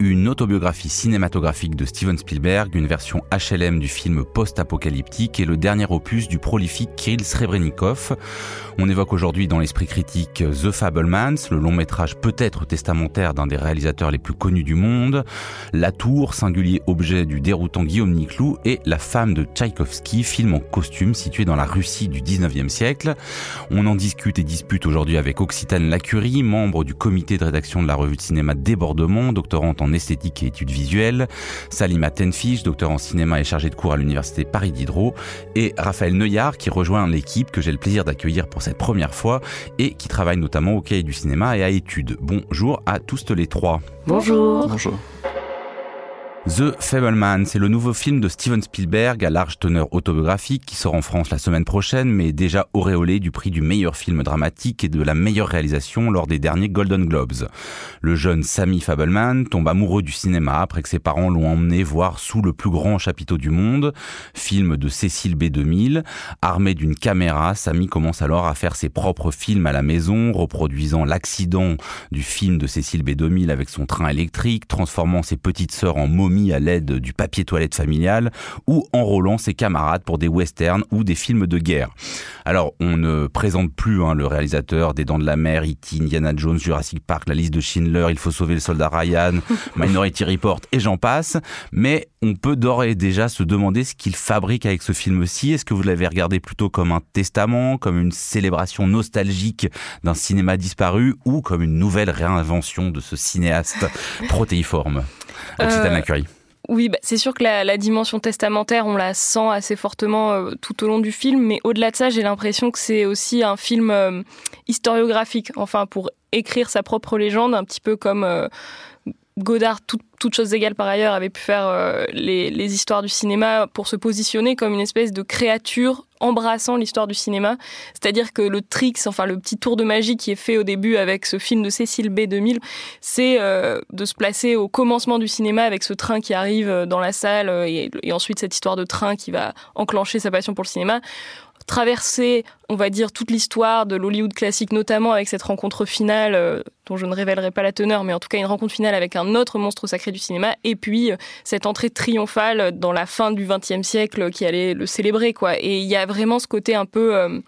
une autobiographie cinématographique de Steven Spielberg, une version HLM du film post-apocalyptique et le dernier opus du prolifique Kirill Srebrenikov. On évoque aujourd'hui dans l'esprit critique The Fablemans, le long métrage peut-être testamentaire d'un des réalisateurs les plus connus du monde, La Tour, singulier objet du déroutant Guillaume Niclou et La femme de Tchaïkovski, film en costume situé dans la Russie du 19e siècle. On en discute et dispute aujourd'hui avec Occitane Lacurie, membre du comité de rédaction de la revue de cinéma Débordement, doctorante en esthétique et études visuelles, Salima Tenfish, docteur en cinéma et chargé de cours à l'université Paris Diderot, et Raphaël Neuillard qui rejoint l'équipe que j'ai le plaisir d'accueillir pour cette première fois et qui travaille notamment au cahier du cinéma et à études. Bonjour à tous les trois. Bonjour. Bonjour. The Fableman, c'est le nouveau film de Steven Spielberg à large teneur autobiographique qui sort en France la semaine prochaine, mais déjà auréolé du prix du meilleur film dramatique et de la meilleure réalisation lors des derniers Golden Globes. Le jeune Sammy Fableman tombe amoureux du cinéma après que ses parents l'ont emmené voir Sous le plus grand chapiteau du monde, film de Cécile B2000. Armé d'une caméra, Sammy commence alors à faire ses propres films à la maison, reproduisant l'accident du film de Cécile B2000 avec son train électrique, transformant ses petites sœurs en momies à l'aide du papier toilette familial ou enrôlant ses camarades pour des westerns ou des films de guerre. Alors, on ne présente plus hein, le réalisateur des Dents de la Mer, E.T., Indiana Jones, Jurassic Park, La liste de Schindler, Il faut sauver le soldat Ryan, Minority Report et j'en passe, mais on peut d'ores et déjà se demander ce qu'il fabrique avec ce film-ci. Est-ce que vous l'avez regardé plutôt comme un testament, comme une célébration nostalgique d'un cinéma disparu ou comme une nouvelle réinvention de ce cinéaste protéiforme? Euh, oui, bah, c'est sûr que la, dimension testamentaire, on la sent assez fortement euh, tout au long du film, mais au-delà de ça, j'ai l'impression que c'est aussi un film euh, historiographique, enfin pour écrire sa propre légende, un petit peu comme Godard, toutes choses égales par ailleurs, avait pu faire euh, les, histoires du cinéma pour se positionner comme une espèce de créature embrassant l'histoire du cinéma. C'est-à-dire que le trick, enfin le petit tour de magie qui est fait au début avec ce film de Cécile B 2000, c'est euh, de se placer au commencement du cinéma avec ce train qui arrive dans la salle et ensuite cette histoire de train qui va enclencher sa passion pour le cinéma traverser, on va dire, toute l'histoire de l'Hollywood classique, notamment avec cette rencontre finale, euh, dont je ne révélerai pas la teneur, mais en tout cas une rencontre finale avec un autre monstre sacré du cinéma, et puis euh, cette entrée triomphale dans la fin du XXe siècle qui allait le célébrer, quoi. Et il y a vraiment ce côté un peu, euh,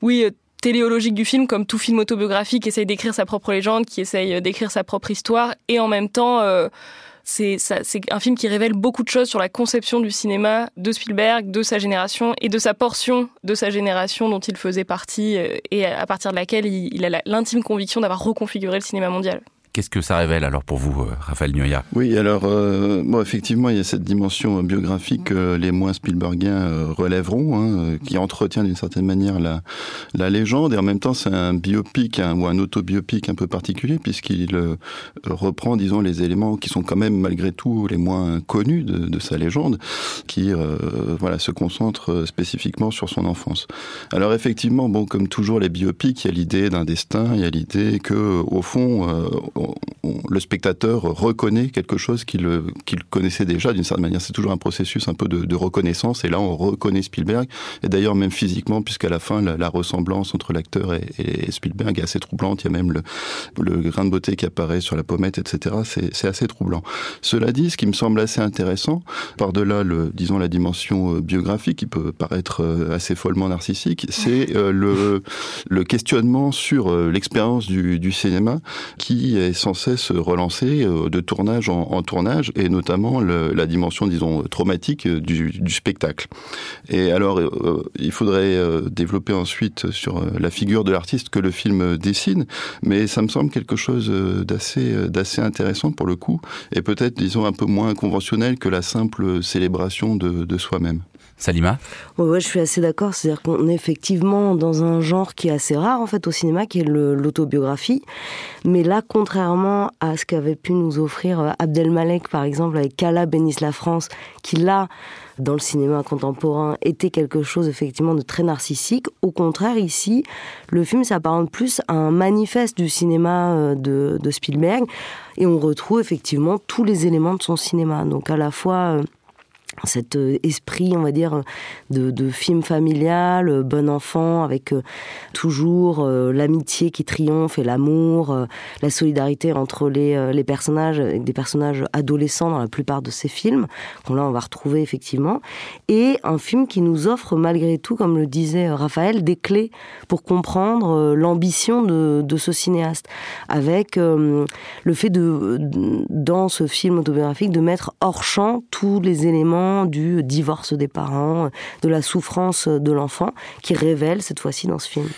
oui, téléologique du film, comme tout film autobiographique, qui essaye d'écrire sa propre légende, qui essaye d'écrire sa propre histoire, et en même temps c'est un film qui révèle beaucoup de choses sur la conception du cinéma de Spielberg, de sa génération et de sa portion de sa génération dont il faisait partie euh, et à partir de laquelle il a l'intime conviction d'avoir reconfiguré le cinéma mondial. Qu'est-ce que ça révèle alors pour vous, euh, Raphaël Nyoya Oui, alors euh, bon, effectivement, il y a cette dimension biographique que les moins Spielbergiens euh, relèveront, hein, qui entretient d'une certaine manière la, légende, et en même temps c'est un biopic ou un autobiopic un peu particulier, puisqu'il reprend, disons, les éléments qui sont quand même malgré tout les moins connus de, de sa légende, qui voilà se concentre spécifiquement sur son enfance. Alors effectivement, bon, comme toujours les biopics, il y a l'idée d'un destin, il y a l'idée que au fond le spectateur reconnaît quelque chose qu'il connaissait déjà d'une certaine manière. C'est toujours un processus un peu de, reconnaissance. Et là, on reconnaît Spielberg. Et d'ailleurs, même physiquement, puisqu'à la fin, la, ressemblance entre l'acteur et, Spielberg est assez troublante. Il y a même le, grain de beauté qui apparaît sur la pommette, etc. C'est assez troublant. Cela dit, ce qui me semble assez intéressant, par-delà, disons, la dimension euh, biographique qui peut paraître euh, assez follement narcissique, c'est euh, le, le questionnement sur l'expérience du, du cinéma qui est sans cesse relancer euh, de tournage en, tournage, et notamment la dimension, disons, traumatique euh, du, spectacle. Et alors, euh, il faudrait développer ensuite sur la figure de l'artiste que le film dessine, mais ça me semble quelque chose d'assez d'assez intéressant pour le coup, et peut-être, disons, un peu moins conventionnel que la simple célébration de soi-même. Salima ouais, je suis assez d'accord. C'est-à-dire qu'on est effectivement dans un genre qui est assez rare en fait au cinéma, qui est l'autobiographie. Mais là, contrairement à ce qu'avait pu nous offrir euh, Abdelmalek, par exemple, avec Kala bénisse la France, qui là, dans le cinéma contemporain, était quelque chose effectivement de très narcissique. Au contraire, ici, le film s'apparente plus à un manifeste du cinéma euh, de, de Spielberg, et on retrouve effectivement tous les éléments de son cinéma. Donc à la fois euh, cet euh, esprit, on va dire, de, film familial, euh, bon enfant, avec euh, toujours l'amitié qui triomphe et l'amour, la solidarité entre les, les personnages, des personnages adolescents dans la plupart de ces films, qu'on là on va retrouver effectivement, et un film qui nous offre malgré tout, comme le disait Raphaël, des clés pour comprendre l'ambition de, de, ce cinéaste, avec le fait de, dans ce film autobiographique, de mettre hors champ tous les éléments du divorce des parents, de la souffrance de l'enfant, qui révèle cette fois-ci dans ce film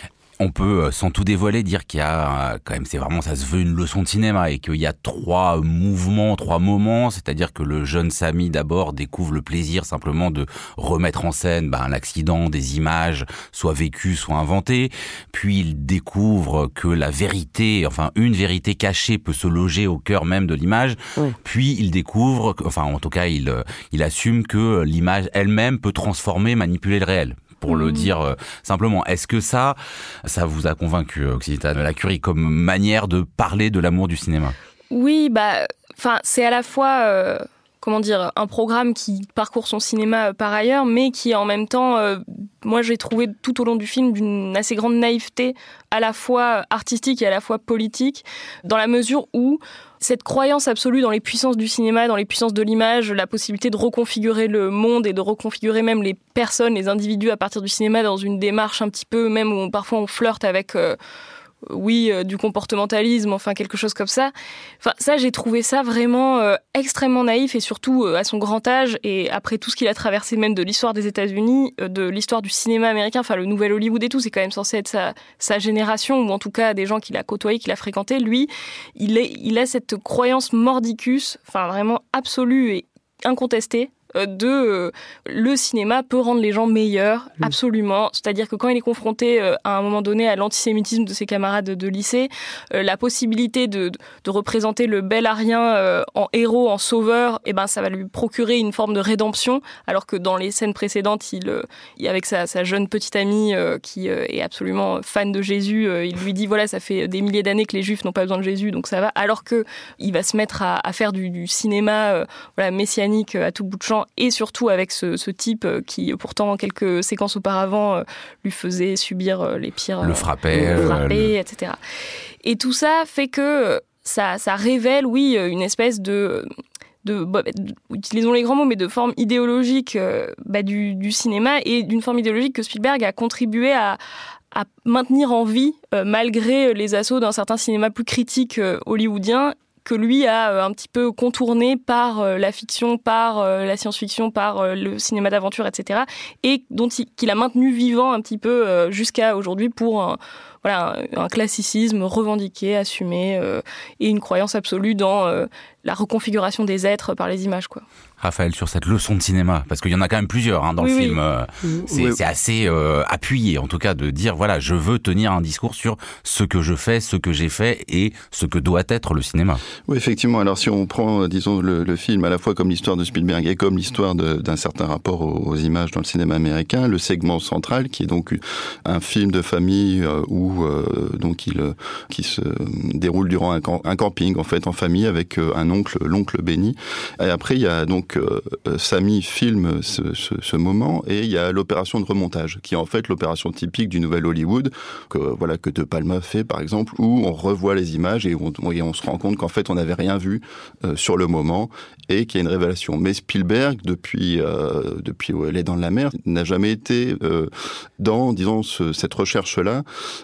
on peut, euh, sans tout dévoiler, dire qu'il y a euh, quand même, c'est vraiment, ça se veut une leçon de cinéma et qu'il y a trois mouvements, trois moments. C'est-à-dire que le jeune Samy d'abord découvre le plaisir simplement de remettre en scène ben, un accident, des images, soit vécues, soit inventées. Puis il découvre que la vérité, enfin une vérité cachée, peut se loger au cœur même de l'image. Puis il découvre, enfin en tout cas il, euh, il assume que l'image elle-même peut transformer, manipuler le réel pour le mmh. dire euh, simplement. Est-ce que ça, ça vous a convaincu, Occitane La Curie, comme manière de parler de l'amour du cinéma? Oui, bah, enfin, c'est à la fois. Euh, comment dire, un programme qui parcourt son cinéma euh, par ailleurs, mais qui en même temps, moi j'ai trouvé tout au long du film d'une assez grande naïveté, à la fois artistique et à la fois politique, dans la mesure où cette croyance absolue dans les puissances du cinéma, dans les puissances de l'image, la possibilité de reconfigurer le monde et de reconfigurer même les personnes, les individus à partir du cinéma dans une démarche un petit peu, même où parfois on flirte avec euh, oui, euh, du comportementalisme, enfin quelque chose comme ça. Enfin, ça, j'ai trouvé ça vraiment euh, extrêmement naïf et surtout euh, à son grand âge et après tout ce qu'il a traversé même de l'histoire des États-Unis, de l'histoire du cinéma américain, enfin le nouvel Hollywood et tout, c'est quand même censé être sa, génération ou en tout cas des gens qu'il a côtoyés, qu'il a fréquentés. Lui, il, il a cette croyance mordicus, enfin vraiment absolue et incontestée de euh, le cinéma peut rendre les gens meilleurs, mm. absolument. C'est-à-dire que quand il est confronté euh, à un moment donné à l'antisémitisme de ses camarades de lycée, la possibilité de, de, représenter le bel arien en héros, en sauveur, et eh ben ça va lui procurer une forme de rédemption, alors que dans les scènes précédentes, il, avec sa, sa, jeune petite amie qui est absolument fan de Jésus, il lui dit voilà ça fait des milliers d'années que les Juifs n'ont pas besoin de Jésus, donc ça va. Alors que il va se mettre à, à faire du, du cinéma voilà messianique à tout bout de champ et surtout avec ce, type euh, qui pourtant quelques séquences auparavant euh, lui faisait subir euh, les pires le frappait, le etc et tout ça fait que ça, ça révèle oui une espèce de de, bah, utilisons les grands mots, mais de forme idéologique bah, du, cinéma et d'une forme idéologique que Spielberg a contribué à, à maintenir en vie malgré les assauts d'un certain cinéma plus critique hollywoodien que lui a euh, un petit peu contourné par euh, la fiction, par euh, la science-fiction, par le cinéma d'aventure, etc. Et dont il, qu'il a maintenu vivant un petit peu jusqu'à aujourd'hui pour un, voilà, un, classicisme revendiqué, assumé et une croyance absolue dans la reconfiguration des êtres par les images. Quoi. Raphaël, sur cette leçon de cinéma Parce qu'il y en a quand même plusieurs hein, dans le film. Euh, c'est assez euh, appuyé, en tout cas, de dire, voilà, je veux tenir un discours sur ce que je fais, ce que j'ai fait et ce que doit être le cinéma. Oui, effectivement. Alors, si on prend, euh, disons, le, le film à la fois comme l'histoire de Spielberg et comme l'histoire d'un certain rapport aux, images dans le cinéma américain, le segment central, qui est donc un film de famille où donc il qui se déroule durant un, un, camping, en fait, en famille, avec un oncle, l'oncle béni. Et après, il y a donc euh, Samy filme ce, moment et il y a l'opération de remontage, qui est en fait l'opération typique du nouvel Hollywood, que voilà que De Palma fait par exemple, où on revoit les images et on, on se rend compte qu'en fait on n'avait rien vu euh, sur le moment et qu'il y a une révélation. Mais Spielberg, depuis euh, depuis Dents de la Mer, n'a jamais été dans disons cette recherche là.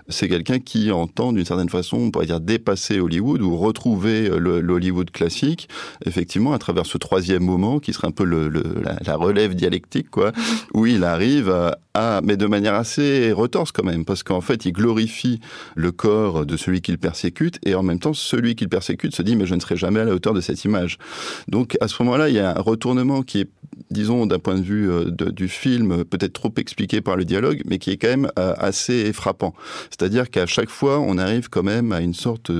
c'est quelqu'un qui entend d'une certaine façon, on pourrait dire, dépasser Hollywood ou retrouver l'Hollywood classique, effectivement, à travers ce troisième moment qui serait un peu le, la, relève dialectique, quoi, où il arrive à, mais de manière assez retorse quand même, parce qu'en fait, il glorifie le corps de celui qu'il persécute et en même temps, celui qu'il persécute se dit, mais je ne serai jamais à la hauteur de cette image. Donc, à ce moment-là, il y a un retournement qui est disons, d'un point de vue euh, du film, peut-être trop expliqué par le dialogue, mais qui est quand même euh, assez frappant. C'est-à-dire qu'à chaque fois, on arrive quand même à une sorte...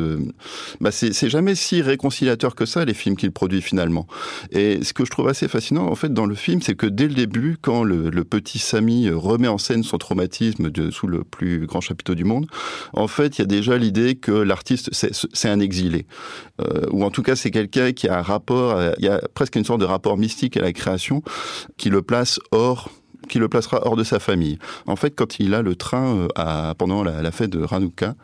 Bah c'est jamais si réconciliateur que ça, les films qu'il produit finalement. Et ce que je trouve assez fascinant, en fait, dans le film, c'est que dès le début, quand le, petit Samy remet en scène son traumatisme sous le plus grand chapiteau du monde, en fait, il y a déjà l'idée que l'artiste, c'est un exilé. Euh, ou en tout cas, c'est quelqu'un qui a un rapport, il y a presque une sorte de rapport mystique à la création qui le place hors placera hors de sa famille. En fait, quand il a le train euh, pendant la, fête de Hanouka,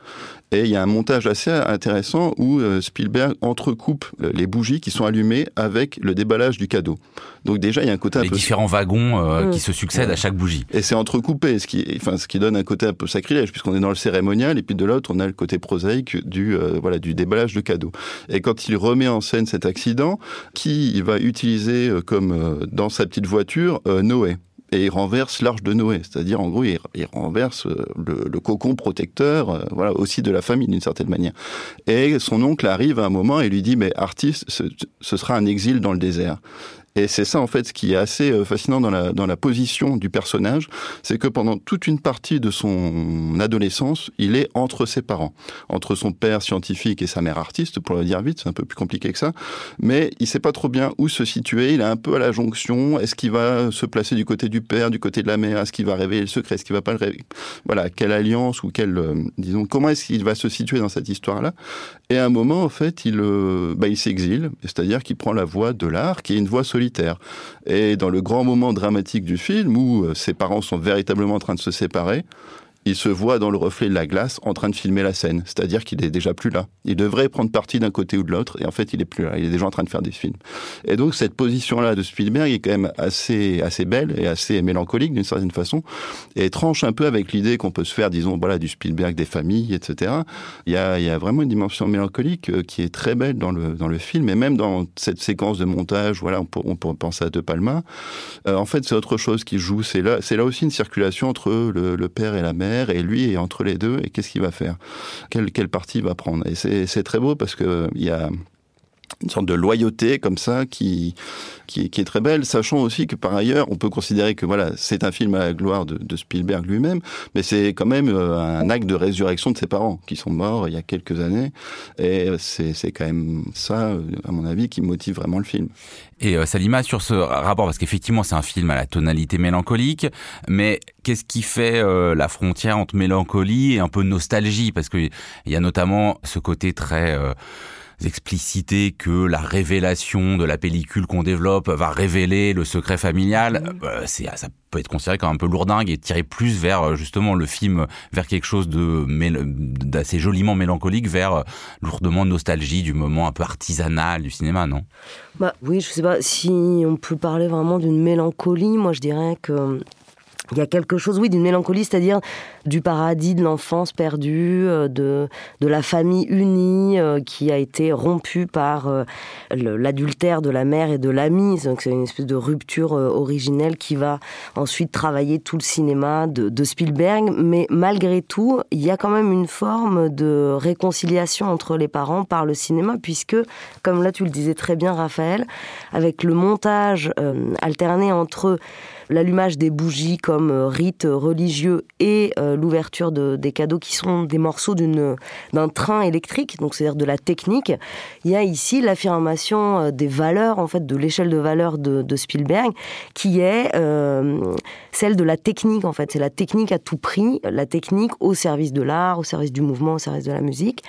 et il y a un montage assez intéressant où euh, Spielberg entrecoupe euh, les bougies qui sont allumées avec le déballage du cadeau. Donc déjà, il y a un côté les un peu... différents wagons mmh. qui se succèdent à chaque bougie. Et c'est entrecoupé, ce qui, enfin, ce qui donne un côté un peu sacrilège, puisqu'on est dans le cérémonial, et puis de l'autre, on a le côté prosaïque du, voilà, du déballage de cadeau. Et quand il remet en scène cet accident, qui il va utiliser comme dans sa petite voiture Noé? Et il renverse l'arche de Noé, c'est-à-dire en gros il, renverse euh, le, cocon protecteur, euh, voilà aussi de la famille d'une certaine manière. Et son oncle arrive à un moment et lui dit mais artiste, ce sera un exil dans le désert. Et c'est ça, en fait, ce qui est assez euh, fascinant dans la, dans la position du personnage, c'est que pendant toute une partie de son adolescence, il est entre ses parents. Entre son père scientifique et sa mère artiste, pour le dire vite, c'est un peu plus compliqué que ça. Mais il sait pas trop bien où se situer. Il est un peu à la jonction. Est-ce qu'il va se placer du côté du père, du côté de la mère? Est-ce qu'il va révéler le secret? Est-ce qu'il va pas le révéler? Voilà. Quelle alliance ou quelle, euh, disons, comment est-ce qu'il va se situer dans cette histoire-là? Et à un moment, en fait, il, euh, bah, il s'exile. C'est-à-dire qu'il prend la voie de l'art, qui est une voie solide et dans le grand moment dramatique du film, où euh, ses parents sont véritablement en train de se séparer, il se voit dans le reflet de la glace en train de filmer la scène. C'est-à-dire qu'il est déjà plus là. Il devrait prendre parti d'un côté ou de l'autre, et en fait, il est plus là. Il est déjà en train de faire des films. Et donc, cette position-là de Spielberg est quand même assez, assez belle et assez mélancolique d'une certaine façon, et tranche un peu avec l'idée qu'on peut se faire, disons, voilà, du Spielberg des familles, etc. Il y a, il y a vraiment une dimension mélancolique euh, qui est très belle dans le, dans le film, et même dans cette séquence de montage, voilà, on peut, penser à De Palma. Euh, en fait, c'est autre chose qui joue. C'est là, c'est là aussi une circulation entre le père et la mère et lui est entre les deux et qu'est-ce qu'il va faire? Quelle, quelle partie il va prendre? Et c'est très beau parce que il y a une sorte de loyauté comme ça qui, qui, est très belle, sachant aussi que par ailleurs, on peut considérer que voilà, c'est un film à la gloire de, Spielberg lui-même, mais c'est quand même euh, un acte de résurrection de ses parents qui sont morts il y a quelques années, et c'est quand même ça, à mon avis, qui motive vraiment le film. Et euh, Salima, sur ce rapport, parce qu'effectivement c'est un film à la tonalité mélancolique, mais qu'est-ce qui fait euh, la frontière entre mélancolie et un peu nostalgie? Parce qu'il y a notamment ce côté très expliciter que la révélation de la pellicule qu'on développe va révéler le secret familial, mmh. euh, c'est ça peut être considéré comme un peu lourdingue et tirer plus vers euh, justement le film vers quelque chose de d'assez joliment mélancolique vers euh, lourdement nostalgie du moment un peu artisanal du cinéma, non? Bah oui, je sais pas si on peut parler vraiment d'une mélancolie. Moi, je dirais que il y a quelque chose, oui, d'une mélancolie, c'est-à-dire du paradis de l'enfance perdue, euh, de, de la famille unie euh, qui a été rompue par euh, l'adultère de la mère et de l'ami. Donc c'est une espèce de rupture originelle qui va ensuite travailler tout le cinéma de, Spielberg. Mais malgré tout, il y a quand même une forme de réconciliation entre les parents par le cinéma, puisque, comme là tu le disais très bien, Raphaël, avec le montage alterné entre l'allumage des bougies comme rite religieux et euh, l'ouverture de, des cadeaux qui sont des morceaux d'un train électrique, donc c'est-à-dire de la technique. Il y a ici l'affirmation euh, des valeurs, en fait, de l'échelle de valeur de, Spielberg, qui est celle de la technique, en fait. C'est la technique à tout prix, la technique au service de l'art, au service du mouvement, au service de la musique,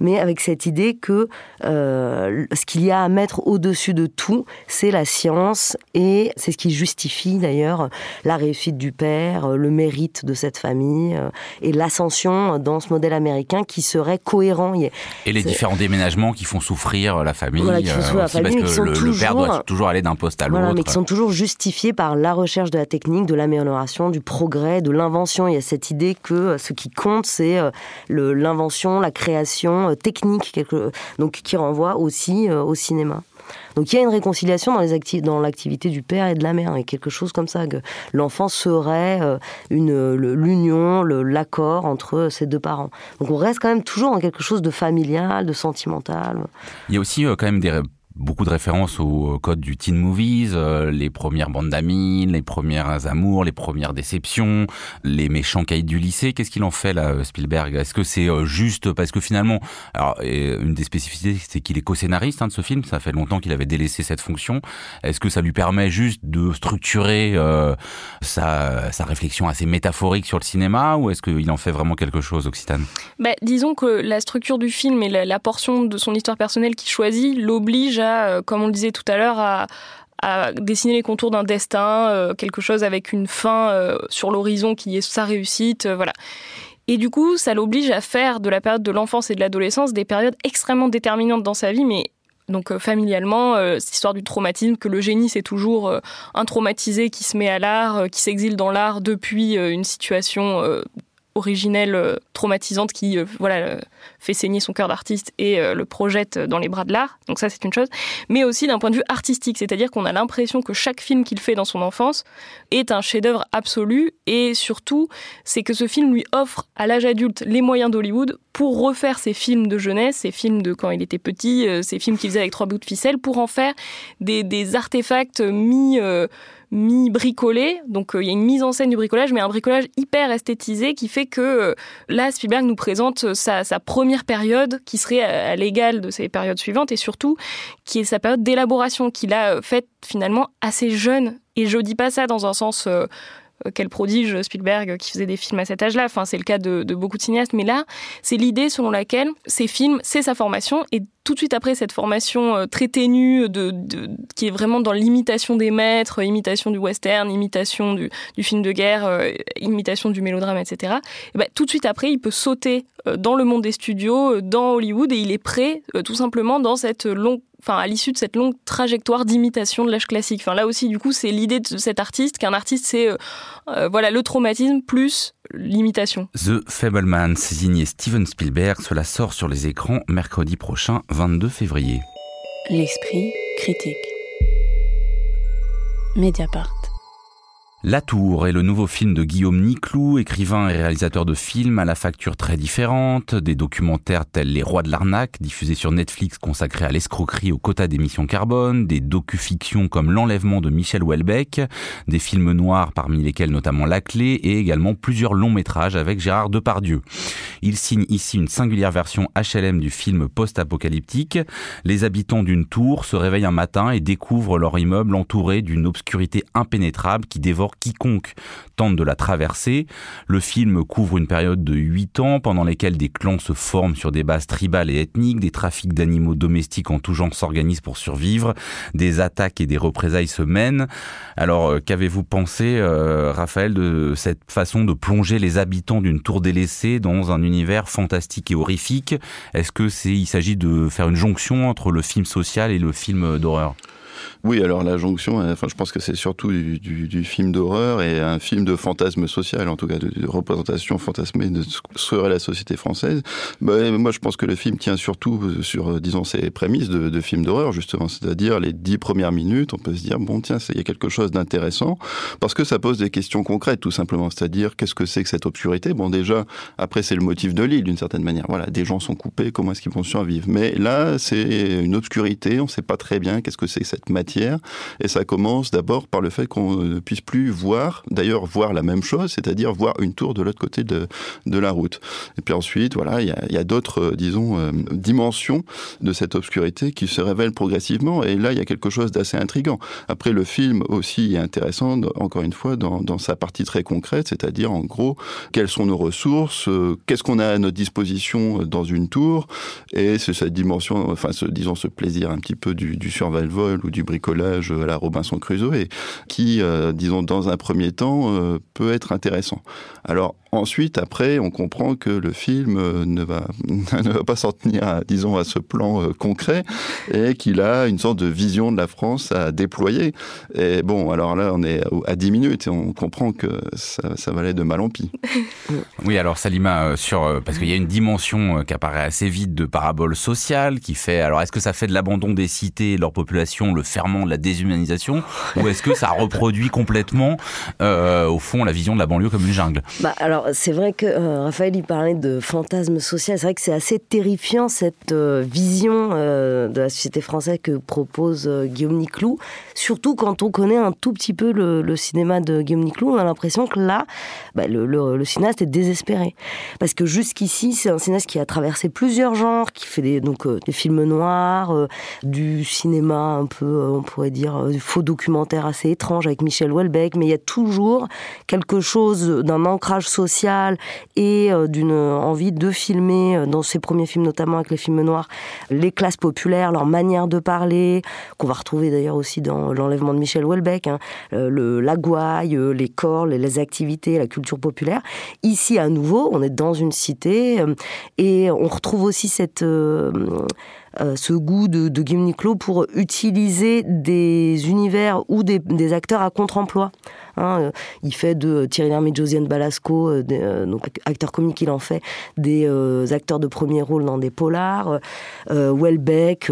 mais avec cette idée que ce qu'il y a à mettre au-dessus de tout, c'est la science et c'est ce qui justifie d'ailleurs la réussite du père, le mérite de cette famille, famille et l'ascension dans ce modèle américain qui serait cohérent. Et les différents déménagements qui font souffrir la famille, voilà, qui la famille parce que le, toujours, père doit toujours aller d'un poste à l'autre. mais qui sont toujours justifiés par la recherche de la technique, de l'amélioration, du progrès, de l'invention. Il y a cette idée que ce qui compte, c'est l'invention, la création technique, donc qui renvoie aussi au cinéma. Donc il y a une réconciliation dans, l'activité du père et de la mère, et quelque chose comme ça, que l'enfant serait euh, une, l'union, l'accord entre ces deux parents. Donc on reste quand même toujours dans quelque chose de familial, de sentimental. Il y a aussi euh, quand même des beaucoup de références au code du teen movies, euh, les premières bandes d'amis, les premières amours, les premières déceptions, les méchants caïds du lycée. Qu'est-ce qu'il en fait là, Spielberg? Est-ce que c'est euh, juste parce que finalement, alors une des spécificités, c'est qu'il est co-scénariste hein, de ce film. Ça fait longtemps qu'il avait délaissé cette fonction. Est-ce que ça lui permet juste de structurer euh, sa, sa réflexion assez métaphorique sur le cinéma, ou est-ce qu'il en fait vraiment quelque chose, Occitane? Bah, disons que la structure du film et la, la portion de son histoire personnelle qu'il choisit l'oblige euh, comme on le disait tout à l'heure, à, dessiner les contours d'un destin, euh, quelque chose avec une fin euh, sur l'horizon qui est sa réussite, voilà. Et du coup, ça l'oblige à faire de la période de l'enfance et de l'adolescence des périodes extrêmement déterminantes dans sa vie, mais donc familialement, cette histoire du traumatisme, que le génie c'est toujours un traumatisé qui se met à l'art, qui s'exile dans l'art depuis une situation originelle traumatisante qui voilà fait saigner son cœur d'artiste et euh, le projette dans les bras de l'art. Donc ça, c'est une chose. Mais aussi d'un point de vue artistique, c'est-à-dire qu'on a l'impression que chaque film qu'il fait dans son enfance est un chef-d'œuvre absolu. Et surtout, c'est que ce film lui offre à l'âge adulte les moyens d'Hollywood pour refaire ses films de jeunesse, ses films de quand il était petit, euh, ses films qu'il faisait avec trois bouts de ficelle, pour en faire des, artefacts mis euh, mi-bricolé. Donc il y a une mise en scène du bricolage, mais un bricolage hyper esthétisé qui fait que là, Spielberg nous présente sa, sa première période qui serait à l'égal de ces périodes suivantes et surtout qui est sa période d'élaboration qu'il a faite finalement assez jeune. Et je dis pas ça dans un sens euh, euh, quel prodige Spielberg qui faisait des films à cet âge-là. Enfin, c'est le cas de, beaucoup de cinéastes. Mais là, c'est l'idée selon laquelle ces films, c'est sa formation. Et tout de suite après cette formation euh, très ténue, qui est vraiment dans l'imitation des maîtres, imitation du western, imitation du, film de guerre, euh, imitation du mélodrame, etc. Et ben, tout de suite après, il peut sauter dans le monde des studios, dans Hollywood, et il est prêt, tout simplement, dans cette longue enfin à l'issue de cette longue trajectoire d'imitation de l'âge classique. Enfin là aussi du coup c'est l'idée de cet artiste qu'un artiste c'est euh, euh, voilà le traumatisme plus l'imitation. The Fableman, signé Steven Spielberg, cela sort sur les écrans mercredi prochain 22 février. L'esprit critique. Mediapart. La Tour est le nouveau film de Guillaume Niclou, écrivain et réalisateur de films à la facture très différente, des documentaires tels Les Rois de l'arnaque, diffusés sur Netflix consacrés à l'escroquerie au quota d'émissions carbone, des docu-fictions comme L'enlèvement de Michel Houellebecq, des films noirs parmi lesquels notamment La Clé et également plusieurs longs métrages avec Gérard Depardieu. Il signe ici une singulière version HLM du film post-apocalyptique. Les habitants d'une tour se réveillent un matin et découvrent leur immeuble entouré d'une obscurité impénétrable qui dévore quiconque tente de la traverser. Le film couvre une période de 8 ans pendant lesquels des clans se forment sur des bases tribales et ethniques, des trafics d'animaux domestiques en tout genre s'organisent pour survivre, des attaques et des représailles se mènent. Alors euh, qu'avez-vous pensé, euh, Raphaël, de cette façon de plonger les habitants d'une tour délaissée dans un univers fantastique et horrifique? Est-ce que c'est il s'agit de faire une jonction entre le film social et le film d'horreur? Oui, alors la jonction, euh, enfin, je pense que c'est surtout du, film d'horreur et un film de fantasme social, en tout cas de, représentation fantasmée de ce serait la société française. Moi, je pense que le film tient surtout sur, euh, disons, ses prémices de, de film d'horreur, justement, c'est-à-dire les dix premières minutes, on peut se dire, bon, tiens, il y a quelque chose d'intéressant, parce que ça pose des questions concrètes, tout simplement, c'est-à-dire, qu'est-ce que c'est que cette obscurité? Bon, déjà, après, c'est le motif de l'île, d'une certaine manière. Voilà, des gens sont coupés, comment est-ce qu'ils vont survivre? Mais là, c'est une obscurité, on ne sait pas très bien qu'est-ce que c'est que cette matière. Et ça commence d'abord par le fait qu'on ne puisse plus voir, d'ailleurs voir la même chose, c'est-à-dire voir une tour de l'autre côté de, la route. Et puis ensuite, voilà, il y a, d'autres, euh, disons, euh, dimensions de cette obscurité qui se révèlent progressivement. Et là, il y a quelque chose d'assez intrigant. Après, le film aussi est intéressant, encore une fois, dans, sa partie très concrète, c'est-à-dire en gros, quelles sont nos ressources, euh, qu'est-ce qu'on a à notre disposition dans une tour, et c'est cette dimension, enfin, disons, ce plaisir un petit peu du, du survival ou du bricolage à la Robinson Crusoe et qui, euh, disons, dans un premier temps, euh, peut être intéressant. Alors, Ensuite, après, on comprend que le film ne va, ne va pas s'en tenir, à, disons, à ce plan concret et qu'il a une sorte de vision de la France à déployer. Et bon, alors là, on est à 10 minutes et on comprend que ça, ça va aller de mal en pis. oui, alors Salima, sur, parce qu'il y a une dimension qui apparaît assez vite de parabole sociale qui fait, alors est-ce que ça fait de l'abandon des cités et de leur population, le ferment de la déshumanisation, ou est-ce que ça reproduit complètement, euh, au fond, la vision de la banlieue comme une jungle? Bah, Alors, c'est vrai que euh, Raphaël, il parlait de fantasme social. C'est vrai que c'est assez terrifiant, cette euh, vision de la société française que propose Guillaume Niclou. Surtout quand on connaît un tout petit peu le, cinéma de Guillaume Niclou, on a l'impression que là, bah, le, le, cinéaste est désespéré. Parce que jusqu'ici, c'est un cinéaste qui a traversé plusieurs genres, qui fait des, donc, des films noirs, du cinéma un peu, on pourrait dire, faux documentaire assez étrange avec Michel Houellebecq, mais il y a toujours quelque chose d'un ancrage social et euh, d'une envie de filmer, euh, dans ses premiers films notamment avec les films noirs, les classes populaires, leur manière de parler, qu'on va retrouver d'ailleurs aussi dans l'enlèvement de Michel Houellebecq, hein, euh, le, la les corps, les, activités, la culture populaire. Ici, à nouveau, on est dans une cité et on retrouve aussi cette euh, ce goût de, de Niclot pour utiliser des univers ou des, acteurs à contre-emploi. Hein, euh, il fait de Thierry Lhermitte, Josiane Balasco, euh, donc acteur comique, il en fait des acteurs de premier rôle dans des polars. Welbeck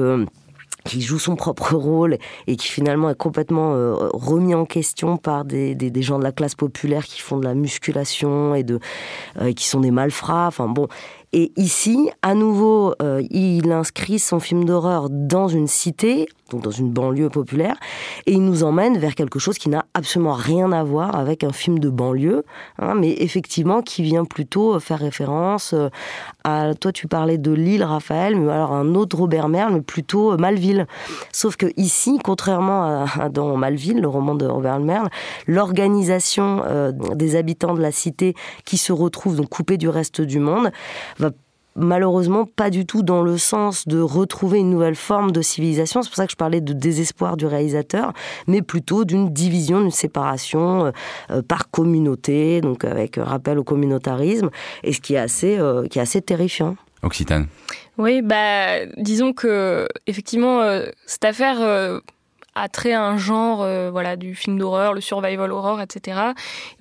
qui joue son propre rôle et qui finalement est complètement remis en question par des, des, gens de la classe populaire qui font de la musculation et qui sont des malfrats. Enfin bon, et ici, à nouveau, euh, il inscrit son film d'horreur dans une cité, donc dans une banlieue populaire, et il nous emmène vers quelque chose qui n'a absolument rien à voir avec un film de banlieue, hein, mais effectivement qui vient plutôt faire référence euh, à, toi tu parlais de Lille, Raphaël, mais alors un autre Robert Merle, plutôt euh, Malville. Sauf que ici, contrairement à, dans Malville, le roman de Robert Merle, l'organisation des habitants de la cité qui se retrouvent donc coupés du reste du monde malheureusement pas du tout dans le sens de retrouver une nouvelle forme de civilisation. C'est pour ça que je parlais de désespoir du réalisateur, mais plutôt d'une division, d'une séparation euh, euh, par communauté, donc avec rappel au communautarisme, et ce qui est assez, euh, qui est assez terrifiant. Occitane. Oui, bah, disons que effectivement, cette affaire a trait à un genre euh, voilà du film d'horreur, le survival horror, etc.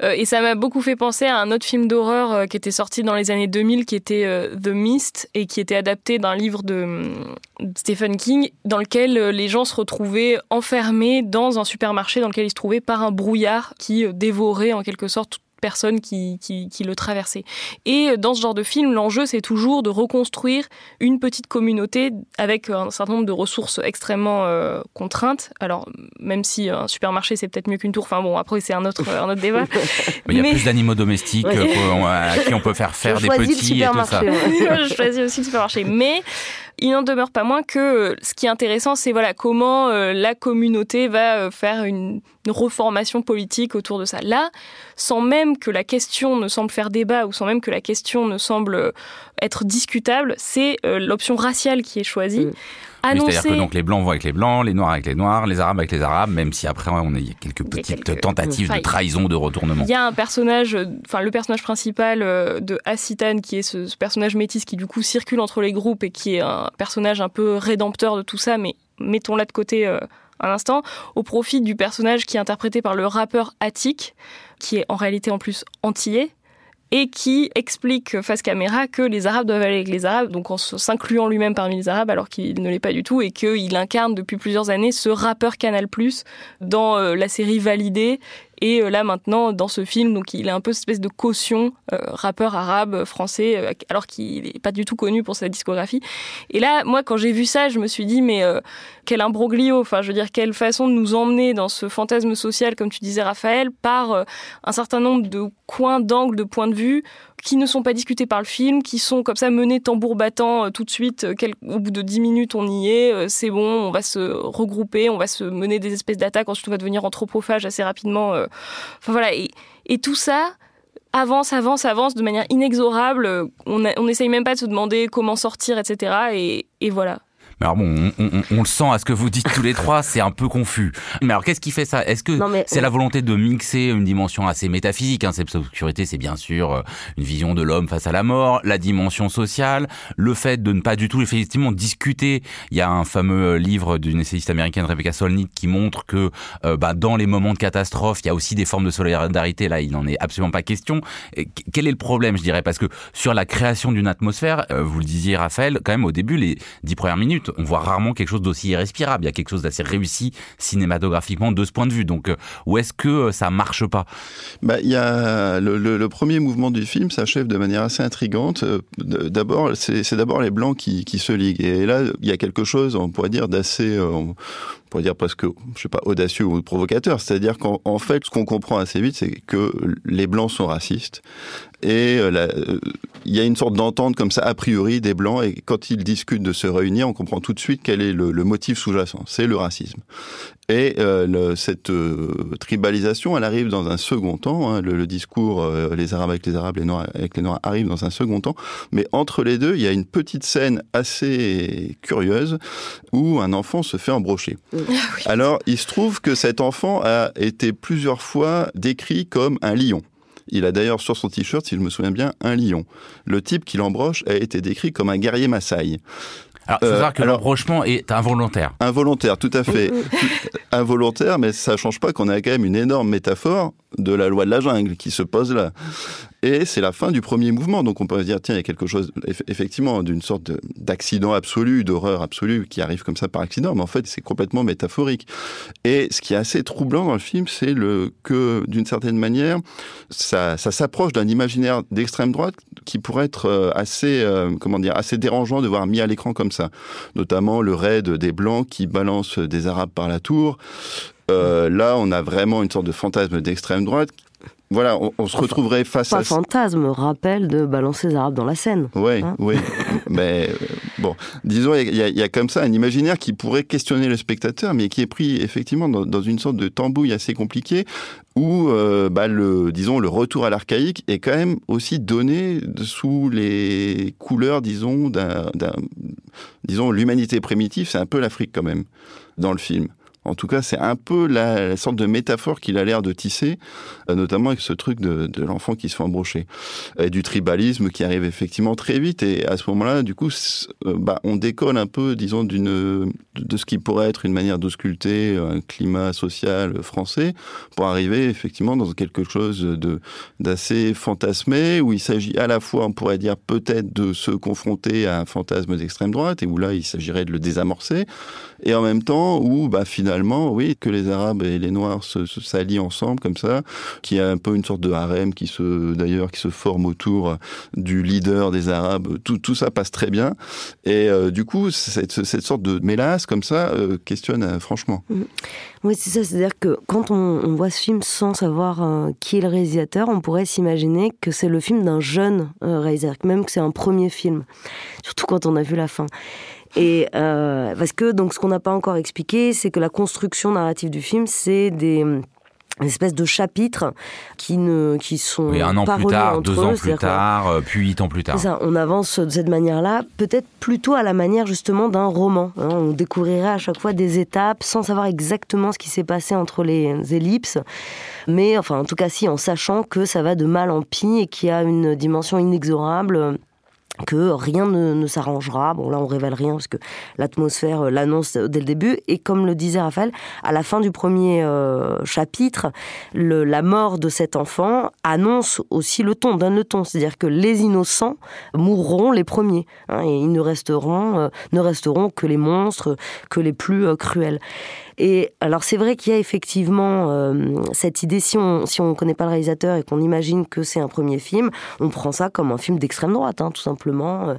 Euh, et ça m'a beaucoup fait penser à un autre film d'horreur euh, qui était sorti dans les années 2000, qui était The Mist et qui était adapté d'un livre de, de, Stephen King, dans lequel les gens se retrouvaient enfermés dans un supermarché dans lequel ils se trouvaient par un brouillard qui dévorait en quelque sorte personnes qui, qui, le traversaient. Et dans ce genre de film, l'enjeu, c'est toujours de reconstruire une petite communauté avec un certain nombre de ressources extrêmement euh, contraintes. Alors, même si un supermarché, c'est peut-être mieux qu'une tour, enfin bon, après, c'est un autre, un autre débat. il y a plus d'animaux domestiques à qui on peut faire faire des petits et tout ça. Je choisis aussi le supermarché. Mais il n'en demeure pas moins que ce qui est intéressant, c'est voilà comment euh, la communauté va euh, faire une, reformation politique autour de ça. Là, sans même que la question ne semble faire débat ou sans même que la question ne semble euh, être discutable, c'est l'option raciale qui est choisie. C'est-à-dire que donc les blancs vont avec les blancs, les noirs avec les noirs, les arabes avec les arabes, même si après on a, il y a quelques petites tentatives de trahison, de retournement. Il y a un personnage, enfin le personnage principal euh, de Assitan, qui est ce, personnage métis qui du coup circule entre les groupes et qui est un personnage un peu rédempteur de tout ça, mais mettons-la de côté euh, un instant, au profit du personnage qui est interprété par le rappeur Attic, qui est en réalité en plus antillais, et qui explique face caméra que les Arabes doivent aller avec les Arabes, donc en s'incluant lui-même parmi les Arabes alors qu'il ne l'est pas du tout, et qu'il incarne depuis plusieurs années ce rappeur Canal Plus dans euh, la série Validée et euh, là maintenant, dans ce film, donc il a un peu cette espèce de caution euh, rappeur arabe français, euh, alors qu'il n'est pas du tout connu pour sa discographie. Et là, moi, quand j'ai vu ça, je me suis dit, mais quel imbroglio, enfin, je veux dire, quelle façon de nous emmener dans ce fantasme social, comme tu disais, Raphaël, par un certain nombre de coins, d'angles, de points de vue qui ne sont pas discutés par le film, qui sont comme ça menés tambour battant euh, tout de suite. Euh, au bout de dix minutes, on y est, euh, c'est bon, on va se regrouper, on va se mener des espèces d'attaques, ensuite on va devenir anthropophage assez rapidement. Enfin voilà, et, tout ça avance, avance, avance de manière inexorable. On, on essaye même pas de se demander comment sortir, etc. Et, et voilà Alors bon, on, le sent à ce que vous dites tous les trois, c'est un peu confus. Mais alors qu'est-ce qui fait ça? Est-ce que c'est la volonté de mixer une dimension assez métaphysique hein, Cette obscurité, c'est bien sûr euh, une vision de l'homme face à la mort, la dimension sociale, le fait de ne pas du tout effectivement discuter. Il y a un fameux livre d'une essayiste américaine, Rebecca Solnit, qui montre que euh, bah, dans les moments de catastrophe, il y a aussi des formes de solidarité. Là, il n'en est absolument pas question. quel est le problème, je dirais? Parce que sur la création d'une atmosphère, euh, vous le disiez, Raphaël, quand même au début, les dix premières minutes, on voit rarement quelque chose d'aussi irrespirable. Il y a quelque chose d'assez réussi cinématographiquement de ce point de vue. Donc, euh, où est-ce que euh, ça marche pas? Bah, le, premier mouvement du film s'achève de manière assez intrigante. Euh, d'abord, c'est d'abord les blancs qui, se liguent. Et là, il y a quelque chose, on pourrait dire, d'assez pourrait dire presque, je sais pas, audacieux ou provocateur. C'est-à-dire qu'en fait, ce qu'on comprend assez vite, c'est que les blancs sont racistes. Et euh, euh, il y a une sorte d'entente comme ça, a priori, des blancs. Et quand ils discutent de se réunir, on comprend tout de suite quel est le, le motif sous-jacent. C'est le racisme. Et euh, le, cette euh, tribalisation, elle arrive dans un second temps. Hein, le, le, discours euh, les Arabes avec les Arabes, les Noirs avec les Noirs arrive dans un second temps. Mais entre les deux, il y a une petite scène assez curieuse où un enfant se fait embrocher. Ah Alors, il se trouve que cet enfant a été plusieurs fois décrit comme un lion. Il a d'ailleurs sur son t-shirt, si je me souviens bien, un lion. Le type qui l'embroche a été décrit comme un guerrier Maasai. Alors, il faut savoir que l'embrochement est involontaire. Involontaire, tout à fait. involontaire, mais ça change pas qu'on a quand même une énorme métaphore de la loi de la jungle qui se pose là. Et c'est la fin du premier mouvement. Donc on peut se dire, tiens, il y a quelque chose, effectivement, d'une sorte d'accident absolu, d'horreur absolue qui arrive comme ça par accident. Mais en fait, c'est complètement métaphorique. Et ce qui est assez troublant dans le film, c'est le que, d'une certaine manière, ça, s'approche d'un imaginaire d'extrême droite qui pourrait être euh, assez, euh, comment dire, assez dérangeant de voir mis à l'écran comme ça. Notamment le raid des Blancs qui balancent des Arabes par la tour. Euh, là, on a vraiment une sorte de fantasme d'extrême droite voilà, on, se retrouverait face à... Pas fantasme, rappel de balancer les Arabes dans la Seine. Oui, hein oui. mais euh, bon, disons, il y, a comme ça un imaginaire qui pourrait questionner le spectateur, mais qui est pris effectivement dans, une sorte de tambouille assez compliquée, où, euh, bah, le, disons, le retour à l'archaïque est quand même aussi donné sous les couleurs, disons, d'un, disons, l'humanité primitive, c'est un peu l'Afrique quand même dans le film. En tout cas, c'est un peu la, sorte de métaphore qu'il a l'air de tisser, euh, notamment avec ce truc de, l'enfant qui se fait embrocher. Et du tribalisme qui arrive effectivement très vite. Et à ce moment-là, du coup, euh, bah, on décolle un peu, disons, de ce qui pourrait être une manière d'ausculter un climat social français pour arriver effectivement dans quelque chose d'assez fantasmé, où il s'agit à la fois, on pourrait dire, peut-être de se confronter à un fantasme d'extrême droite, et où là, il s'agirait de le désamorcer, et en même temps, où bah, finalement, oui, que les Arabes et les Noirs s'allient ensemble comme ça, qu'il y a un peu une sorte de harem qui se, d'ailleurs, qui se forme autour du leader des Arabes. Tout, tout ça passe très bien. Et euh, du coup, cette, cette, sorte de mélasse comme ça euh, questionne euh, franchement. Mm. Oui, c'est ça. C'est-à-dire que quand on, voit ce film sans savoir qui est le réalisateur, on pourrait s'imaginer que c'est le film d'un jeune réalisateur, même que c'est un premier film. Surtout quand on a vu la fin. Et euh, parce que donc ce qu'on n'a pas encore expliqué, c'est que la construction narrative du film, c'est des espèces de chapitres qui ne qui sont oui, un an plus tard, deux ans plus tard, euh, puis huit ans plus tard. Ça, on avance de cette manière-là, peut-être plutôt à la manière justement d'un roman. Hein. On découvrirait à chaque fois des étapes sans savoir exactement ce qui s'est passé entre les ellipses, mais enfin en tout cas si en sachant que ça va de mal en pis et qu'il y a une dimension inexorable que rien ne, s'arrangera. Bon, là, on révèle rien parce que l'atmosphère euh, l'annonce dès le début. Et comme le disait Raphaël, à la fin du premier euh, chapitre, la mort de cet enfant annonce aussi le ton, donne le ton. C'est-à-dire que les innocents mourront les premiers. Hein, et ils ne resteront, euh, ne resteront que les monstres, que les plus cruels. Et alors c'est vrai qu'il y a effectivement euh, cette idée, si on si on connaît pas le réalisateur et qu'on imagine que c'est un premier film, on prend ça comme un film d'extrême droite, hein, tout simplement, euh,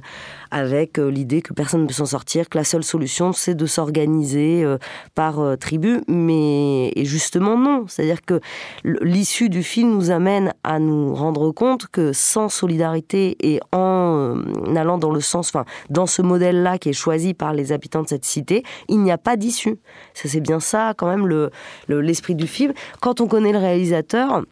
avec euh, l'idée que personne ne peut s'en sortir, que la seule solution c'est de s'organiser par tribu. Mais justement non, c'est-à-dire que l'issue du film nous amène à nous rendre compte que sans solidarité et en allant dans le sens, enfin dans ce modèle-là qui est choisi par les habitants de cette cité, il n'y a pas d'issue. Ça c'est bien ça, quand même, l'esprit le, l'esprit du film. Quand on connaît le réalisateur,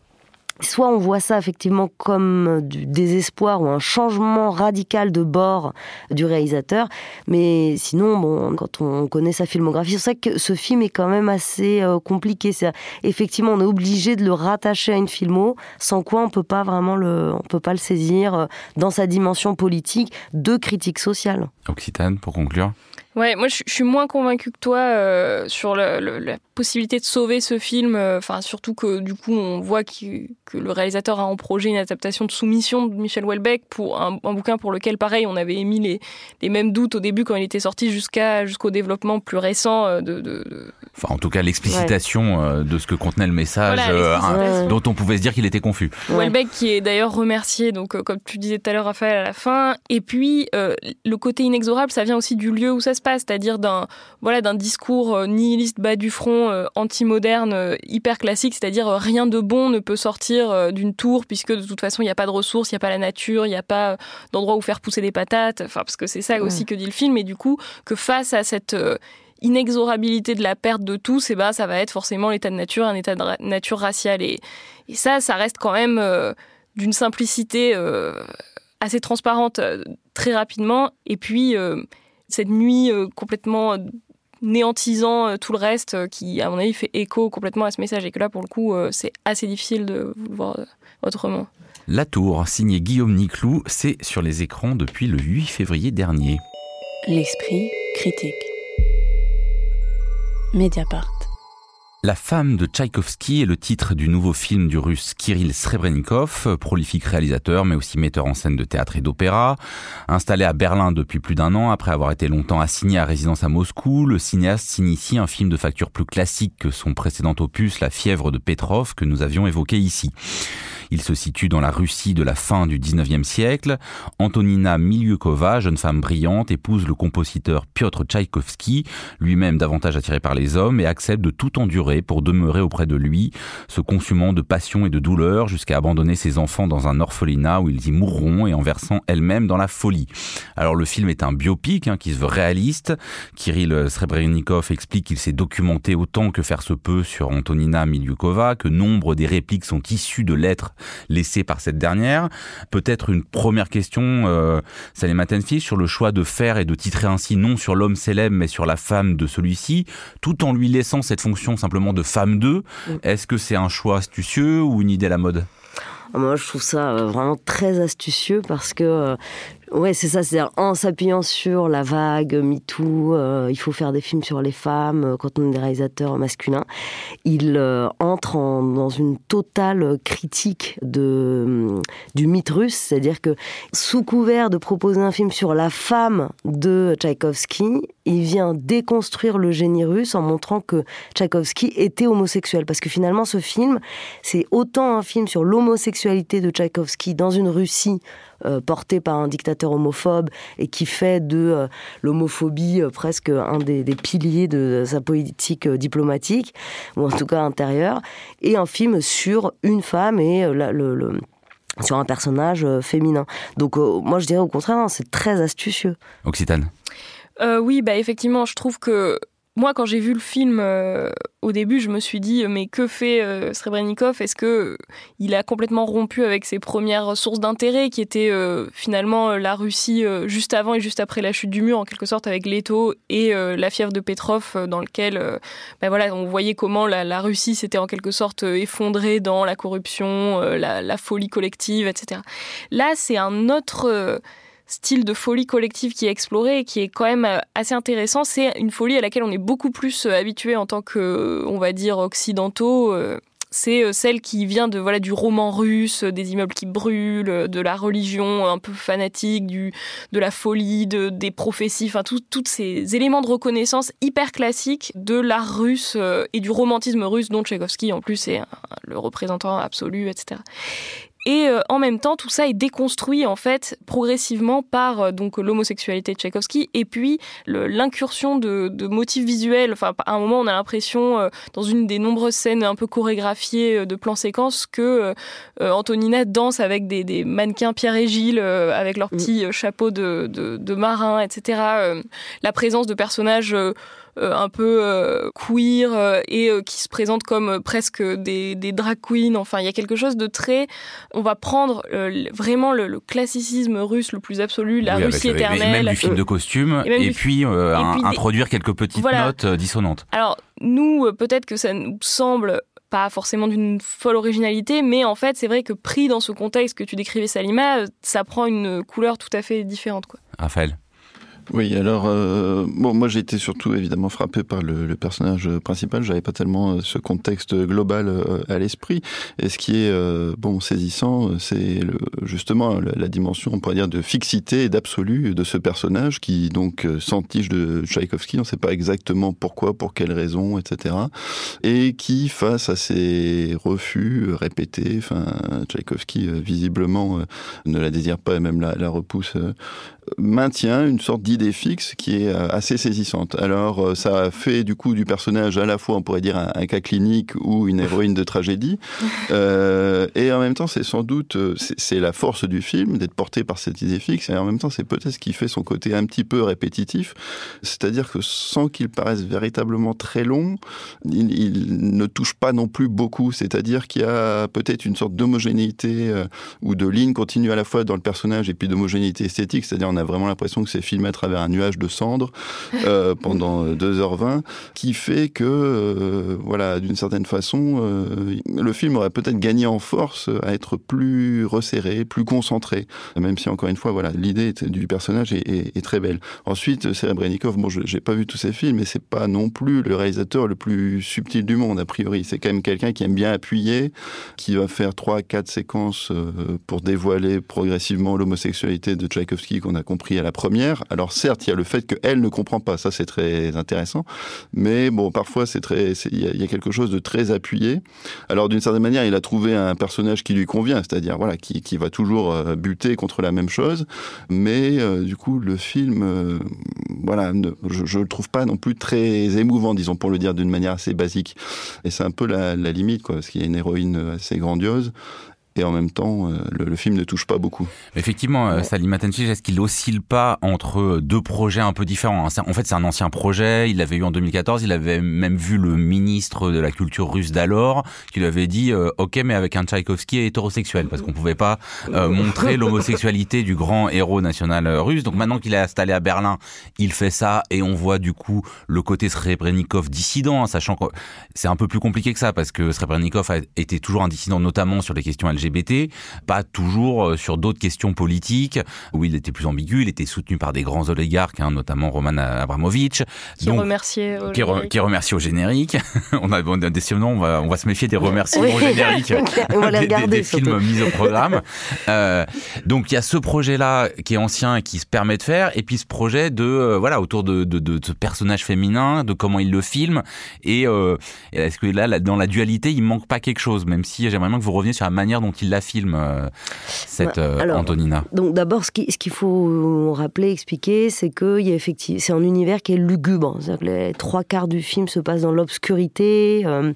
soit on voit ça effectivement comme du désespoir ou un changement radical de bord du réalisateur, mais sinon, bon, quand on connaît sa filmographie, c'est vrai que ce film est quand même assez euh, compliqué. effectivement, on est obligé de le rattacher à une filmo, sans quoi on peut pas vraiment le, on peut pas le saisir euh, dans sa dimension politique de critique sociale. Occitane, pour conclure. Ouais, moi je, suis moins convaincue que toi euh, sur la possibilité de sauver ce film. Euh, enfin, surtout que du coup, on voit que, que, le réalisateur a en projet une adaptation de Soumission de Michel Houellebecq pour un, un, bouquin pour lequel, pareil, on avait émis les, les mêmes doutes au début quand il était sorti jusqu'à jusqu'au développement plus récent euh, de. de, de... Enfin, en tout cas, l'explicitation de ce que contenait le message, dont on pouvait se dire qu'il était confus. Houellebecq qui est d'ailleurs remercié, donc comme tu disais tout à l'heure, Raphaël, à la fin. Et puis le côté inexorable, ça vient aussi du lieu où ça se c'est-à-dire d'un voilà d'un discours euh, nihiliste bas du front, euh, anti-moderne, euh, hyper classique, c'est-à-dire rien de bon ne peut sortir d'une tour puisque de toute façon il n'y a pas de ressources, il n'y a pas la nature, il n'y a pas d'endroit où faire pousser des patates, enfin parce que c'est ça aussi que dit le film, et du coup que face à cette inexorabilité de la perte de tout, c'est bah ça va être forcément l'état de nature, un état de nature raciale. Et, et, ça, ça reste quand même d'une simplicité assez transparente très rapidement. Et puis cette nuit euh, complètement euh, néantisant euh, tout le reste qui, à mon avis, fait écho complètement à ce message et que là, pour le coup, c'est assez difficile de le voir autrement. La Tour, signé Guillaume Niclou, c'est sur les écrans depuis le 8 février dernier. L'esprit critique. Mediapart. La femme de Tchaïkovski est le titre du nouveau film du russe Kirill Srebrenikov, prolifique réalisateur mais aussi metteur en scène de théâtre et d'opéra. Installé à Berlin depuis plus d'un an après avoir été longtemps assigné à résidence à Moscou, le cinéaste s'initie un film de facture plus classique que son précédent opus La fièvre de Petrov que nous avions évoqué ici. Il se situe dans la Russie de la fin du 19e siècle. Antonina Miliukova, jeune femme brillante, épouse le compositeur Piotr Tchaïkovski, lui-même davantage attiré par les hommes, et accepte de tout endurer pour demeurer auprès de lui, se consumant de passion et de douleur jusqu'à abandonner ses enfants dans un orphelinat où ils y mourront et en versant elle-même dans la folie. Alors le film est un biopic hein, qui se veut réaliste. Kirill Srebrenikov explique qu'il s'est documenté autant que faire se peut sur Antonina Miliukova, que nombre des répliques sont issues de lettres laissé par cette dernière. Peut-être une première question, euh, Tenfi, sur le choix de faire et de titrer ainsi non sur l'homme célèbre mais sur la femme de celui-ci, tout en lui laissant cette fonction simplement de femme d'eux. Est-ce que c'est un choix astucieux ou une idée à la mode? Moi, je trouve ça euh, vraiment très astucieux parce que euh, Ouais, c'est ça. C'est-à-dire en s'appuyant sur la vague MeToo, euh, il faut faire des films sur les femmes euh, quand on est des réalisateurs masculins. Il euh, entre dans une totale critique de du mythe russe, c'est-à-dire que sous couvert de proposer un film sur la femme de Tchaïkovski, il vient déconstruire le génie russe en montrant que Tchaïkovski était homosexuel. Parce que finalement, ce film, c'est autant un film sur l'homosexualité de Tchaïkovski dans une Russie euh, porté par un dictateur homophobe et qui fait de euh, l'homophobie euh, presque un des, piliers de sa politique diplomatique, ou en tout cas intérieure, et un film sur une femme et le, sur un personnage féminin. Donc moi je dirais au contraire, hein, c'est très astucieux. Occitane. oui, bah effectivement, je trouve que moi, quand j'ai vu le film euh, au début, je me suis dit mais que fait euh, Srebrenikov? Est-ce que il a complètement rompu avec ses premières sources d'intérêt, qui étaient euh, finalement la Russie juste avant et juste après la chute du mur, en quelque sorte, avec Leto et la fièvre de Petrov, dans lequel, ben voilà, on voyait comment la, Russie s'était en quelque sorte effondrée dans la corruption, la, la, folie collective, etc. Là, c'est un autre style de folie collective qui est exploré et qui est quand même euh, assez intéressant. C'est une folie à laquelle on est beaucoup plus euh, habitué en tant que, on va dire, occidentaux. Euh, c'est celle qui vient de voilà du roman russe, des immeubles qui brûlent, de la religion un peu fanatique, du de la folie, de des prophéties, enfin tous ces éléments de reconnaissance hyper classiques de l'art russe et du romantisme russe dont Tchaïkovski en plus est le représentant absolu, etc. Et euh, en même temps, tout ça est déconstruit en fait progressivement par euh, donc l'homosexualité de Tchaïkovski et puis l'incursion de, de, motifs visuels. Enfin, à un moment, on a l'impression euh, dans une des nombreuses scènes un peu chorégraphiées de plans séquences que Antonina danse avec des, des, mannequins Pierre et Gilles avec leurs mm. petits chapeaux de, de, de marin, etc. la présence de personnages euh, un peu euh, queer euh, et qui se présentent comme presque des, des drag queens. Enfin, il y a quelque chose de très. On va prendre vraiment le, classicisme russe le plus absolu, la Russie éternelle. Même du film de costume, et, puis, introduire quelques petites notes dissonantes. Alors, nous, peut-être que ça nous semble pas forcément d'une folle originalité, mais en fait, c'est vrai que pris dans ce contexte que tu décrivais, Salima, ça prend une couleur tout à fait différente. Quoi. Raphaël oui, alors euh, bon, moi j'ai été surtout évidemment frappé par le, le personnage principal. J'avais pas tellement euh, ce contexte global euh, à l'esprit. Et ce qui est euh, bon saisissant, c'est justement la, la, dimension, on pourrait dire, de fixité et d'absolu de ce personnage qui donc s'entiche de Tchaïkovski. On ne sait pas exactement pourquoi, pour quelles raisons, etc. Et qui, face à ces refus répétés, enfin Tchaïkovski visiblement ne la désire pas et même la, la repousse maintient une sorte d'idée fixe qui est euh, assez saisissante. Alors euh, ça fait du coup du personnage à la fois on pourrait dire un, cas clinique ou une héroïne de tragédie. Euh, et en même temps c'est sans doute c'est la force du film d'être porté par cette idée fixe. Et en même temps c'est peut-être ce qui fait son côté un petit peu répétitif. C'est-à-dire que sans qu'il paraisse véritablement très long il, il, ne touche pas non plus beaucoup. C'est-à-dire qu'il y a peut-être une sorte d'homogénéité euh, ou de ligne continue à la fois dans le personnage et puis d'homogénéité esthétique. C'est-à-dire on a vraiment l'impression que c'est filmé à travers un nuage de cendres euh, pendant 2h20, qui fait que, euh, voilà, d'une certaine façon, euh, le film aurait peut-être gagné en force à être plus resserré, plus concentré, même si encore une fois, voilà, l'idée du personnage est, est, est, très belle. Ensuite, Serebrennikov, bon, j'ai pas vu tous ses films, mais c'est pas non plus le réalisateur le plus subtil du monde a priori. C'est quand même quelqu'un qui aime bien appuyer, qui va faire trois, quatre séquences euh, pour dévoiler progressivement l'homosexualité de Tchaïkovski qu'on a compris à la première. Alors certes, il y a le fait qu'elle ne comprend pas, ça c'est très intéressant, mais bon, parfois c'est très, il y, a quelque chose de très appuyé. Alors d'une certaine manière, il a trouvé un personnage qui lui convient, c'est-à-dire voilà, qui, qui, va toujours euh, buter contre la même chose, mais euh, du coup le film, euh, voilà, je, ne le trouve pas non plus très émouvant, disons pour le dire d'une manière assez basique. Et c'est un peu la, la limite, quoi, parce qu'il y a une héroïne assez grandiose et en même temps, euh, le, le, film ne touche pas beaucoup. Effectivement, euh, Salim Matenchi, est-ce qu'il oscille pas entre deux projets un peu différents En fait, c'est un ancien projet, il l'avait eu en 2014, il avait même vu le ministre de la culture russe d'alors, qui lui avait dit euh, Ok, mais avec un Tchaïkovski hétérosexuel, parce qu'on pouvait pas euh, montrer l'homosexualité du grand héros national russe. Donc maintenant qu'il est installé à Berlin, il fait ça, et on voit du coup le côté Srebrenikov dissident, hein, sachant que c'est un peu plus compliqué que ça, parce que Srebrenikov a été toujours un dissident, notamment sur les questions LGBT LGBT, pas toujours euh, sur d'autres questions politiques où il était plus ambigu. Il était soutenu par des grands oligarques, hein, notamment Roman Abramovich, qui donc, remercié au qui, re, qui remercié au générique. on a, on a décidément, on va, on va se méfier des remerciements oui. au générique on va les regarder, des, des films mis au programme. euh, donc il y a ce projet-là qui est ancien et qui se permet de faire, et puis ce projet de euh, voilà autour de, de, de, ce personnage féminin, de comment il le filme, et euh, est-ce que là, là, dans la dualité, il manque pas quelque chose, même si j'aimerais bien que vous reveniez sur la manière dont il la filme, euh, cette bah, alors, Antonina Donc d'abord, ce qu'il ce faut rappeler, expliquer, c'est que y a effectivement, c'est un univers qui est lugubre. Que les trois quarts du film se passent dans l'obscurité. Euh,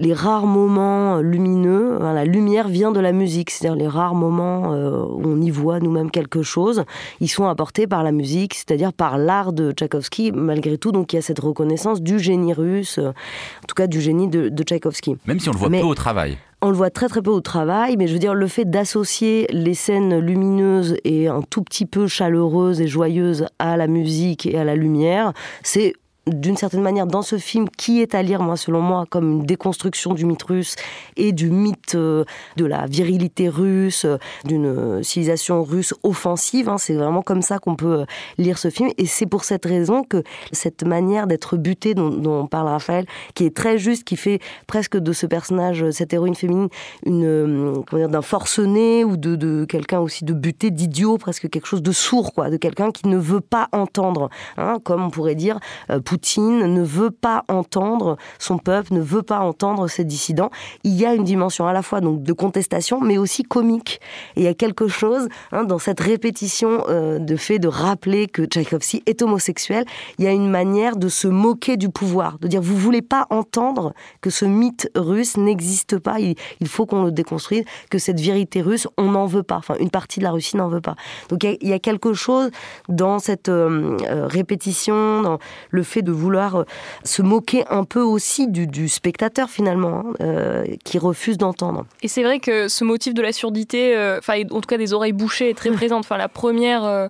les rares moments lumineux, hein, la lumière vient de la musique, c'est-à-dire les rares moments euh, où on y voit nous-mêmes quelque chose, ils sont apportés par la musique, c'est-à-dire par l'art de Tchaïkovski, malgré tout, donc il y a cette reconnaissance du génie russe, euh, en tout cas du génie de, de Tchaïkovski. Même si on le voit Mais, peu au travail on le voit très très peu au travail, mais je veux dire, le fait d'associer les scènes lumineuses et un tout petit peu chaleureuses et joyeuses à la musique et à la lumière, c'est d'une certaine manière dans ce film qui est à lire, moi, selon moi, comme une déconstruction du mythe russe et du mythe euh, de la virilité russe, euh, d'une euh, civilisation russe offensive. Hein, c'est vraiment comme ça qu'on peut lire ce film. Et c'est pour cette raison que cette manière d'être buté dont, dont, parle Raphaël, qui est très juste, qui fait presque de ce personnage, cette héroïne féminine, une comment dire, d'un forcené ou de, de quelqu'un aussi de buté, d'idiot, presque quelque chose de sourd, quoi, de quelqu'un qui ne veut pas entendre, hein, comme on pourrait dire. Euh, ne veut pas entendre son peuple, ne veut pas entendre ses dissidents. Il y a une dimension à la fois donc de contestation, mais aussi comique. Et il y a quelque chose hein, dans cette répétition euh, de fait de rappeler que Tchaïkovski est homosexuel. Il y a une manière de se moquer du pouvoir, de dire vous voulez pas entendre que ce mythe russe n'existe pas. Il, faut qu'on le déconstruise, que cette vérité russe, on n'en veut pas. Enfin, une partie de la Russie n'en veut pas. Donc il y, a quelque chose dans cette euh, euh, répétition, dans le fait de vouloir se moquer un peu aussi du, spectateur finalement, hein, qui refuse d'entendre. Et c'est vrai que ce motif de la surdité, enfin en tout cas des oreilles bouchées, est très présente. Enfin la première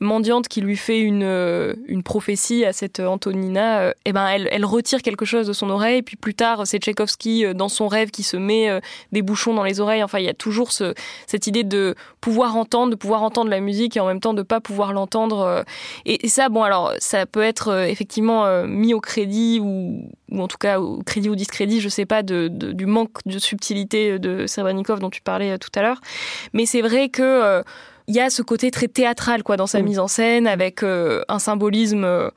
mendiante qui lui fait une, euh, une prophétie à cette Antonina, euh, eh ben elle, elle, retire quelque chose de son oreille. Puis plus tard, c'est Tchaïkovski euh, dans son rêve qui se met des bouchons dans les oreilles. Enfin, il y a toujours ce, cette idée de pouvoir entendre, de pouvoir entendre la musique et en même temps de pas pouvoir l'entendre. Et, ça, bon, alors ça peut être effectivement mis au crédit ou, en tout cas au crédit ou discrédit, je sais pas, de, du manque de subtilité de Serebrennikov dont tu parlais tout à l'heure. Mais c'est vrai que il y a ce côté très théâtral quoi dans sa mm. mise en scène avec euh, un symbolisme euh,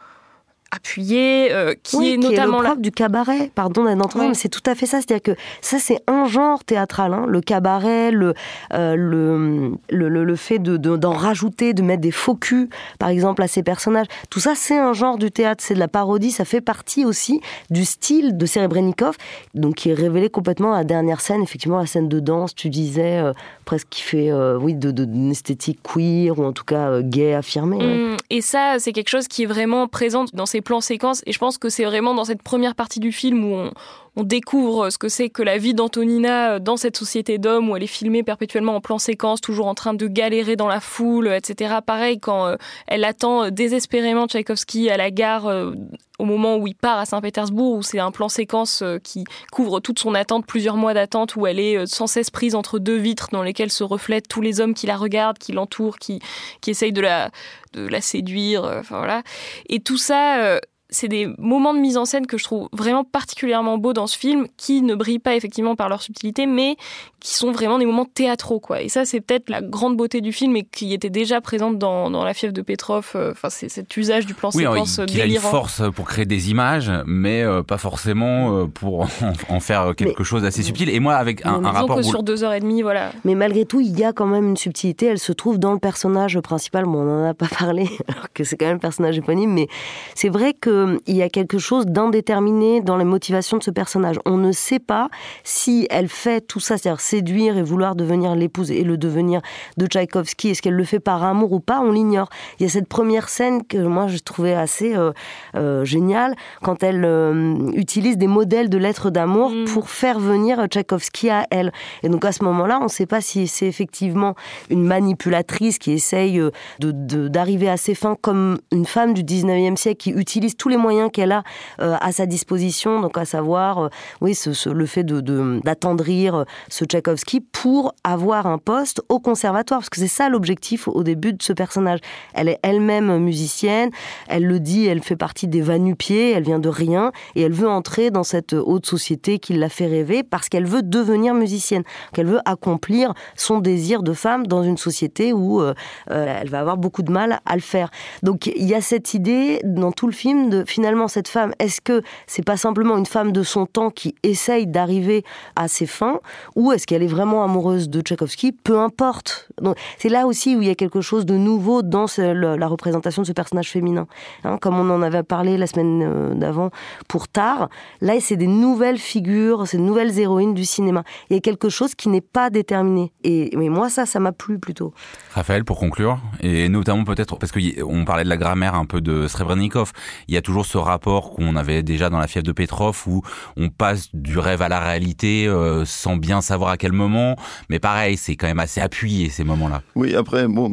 appuyé, euh, qui est notamment qui est le du cabaret. Pardon d'être mais c'est tout à fait ça. C'est-à-dire que ça, c'est un genre théâtral, hein. le cabaret, le, euh, le, le, le, fait de, d'en rajouter, de mettre des faux culs, par exemple, à ces personnages. Tout ça, c'est un genre du théâtre, c'est de la parodie. Ça fait partie aussi du style de Serebrennikov, donc qui est révélé complètement à la dernière scène, effectivement, la scène de danse. Tu disais euh, presque qui fait, oui, de, d'une esthétique queer ou en tout cas gay affirmé. Mmh. Et ça, c'est quelque chose qui est vraiment présent dans ces plan séquence. Et je pense que c'est vraiment dans cette première partie du film où on, on découvre ce que c'est que la vie d'Antonina dans cette société d'hommes où elle est filmée perpétuellement en plan séquence, toujours en train de galérer dans la foule, etc. Pareil, quand euh, elle attend désespérément Tchaïkovski à la gare euh, au moment où il part à Saint-Pétersbourg, où c'est un plan séquence euh, qui couvre toute son attente, plusieurs mois d'attente, où elle est sans cesse prise entre deux vitres dans lesquelles se reflètent tous les hommes qui la regardent, qui l'entourent, qui, qui essayent de la, de la séduire, enfin voilà. Et tout ça, c'est des moments de mise en scène que je trouve vraiment particulièrement beaux dans ce film, qui ne brillent pas effectivement par leur subtilité, mais qui sont vraiment des moments théâtraux, quoi. Et ça, c'est peut-être la grande beauté du film et qui était déjà présente dans, dans La fièvre de Petrov. Euh, enfin, c'est cet usage du plan oui, séquence il, a une force pour créer des images, mais euh, pas forcément euh, pour en, faire quelque chose d'assez subtil. Et moi, avec un, un rapport que sur deux heures et demie, voilà. Mais malgré tout, il y a quand même une subtilité. Elle se trouve dans le personnage principal. Bon, on en a pas parlé, alors que c'est quand même le personnage éponyme, mais c'est vrai qu'il y a quelque chose d'indéterminé dans les motivations de ce personnage. On ne sait pas si elle fait tout ça, c'est-à-dire séduire et vouloir devenir l'épouse et le devenir de Tchaïkovski. Est-ce qu'elle le fait par amour ou pas On l'ignore. Il y a cette première scène que moi je trouvais assez euh, euh, géniale quand elle euh, utilise des modèles de lettres d'amour mm. pour faire venir Tchaïkovski à elle. Et donc à ce moment-là, on ne sait pas si c'est effectivement une manipulatrice qui essaye d'arriver à ses fins comme une femme du 19e siècle qui utilise tous les moyens qu'elle a à sa disposition, donc à savoir, oui, ce, le fait d'attendrir de, ce Tchaïkovski pour avoir un poste au conservatoire, parce que c'est ça l'objectif au début de ce personnage. Elle est elle-même musicienne, elle le dit, elle fait partie des Vanupiers, elle vient de rien, et elle veut entrer dans cette haute société qui l'a fait rêver parce qu'elle veut devenir musicienne, qu'elle veut accomplir son désir de femme dans une société où euh, euh, elle va avoir beaucoup de mal à le faire. Donc il y a cette idée dans tout le film de finalement cette femme, est-ce que c'est pas simplement une femme de son temps qui essaye d'arriver à ses fins, ou est-ce qu'elle est vraiment amoureuse de Tchaïkovski, peu importe. C'est là aussi où il y a quelque chose de nouveau dans la représentation de ce personnage féminin. Hein, comme on en avait parlé la semaine euh, d'avant pour Tar, là c'est des nouvelles figures, c'est de nouvelles héroïnes du cinéma. Il y a quelque chose qui n'est pas déterminé. Et mais moi ça, ça m'a plu plutôt. Raphaël, pour conclure, et notamment peut-être parce qu'on parlait de la grammaire un peu de Srebrenikov, il y a toujours ce rapport qu'on avait déjà dans la fièvre de Petrov où on passe du rêve à la réalité euh, sans bien savoir à quel moment, mais pareil, c'est quand même assez appuyé ces moments-là. Oui, après, bon,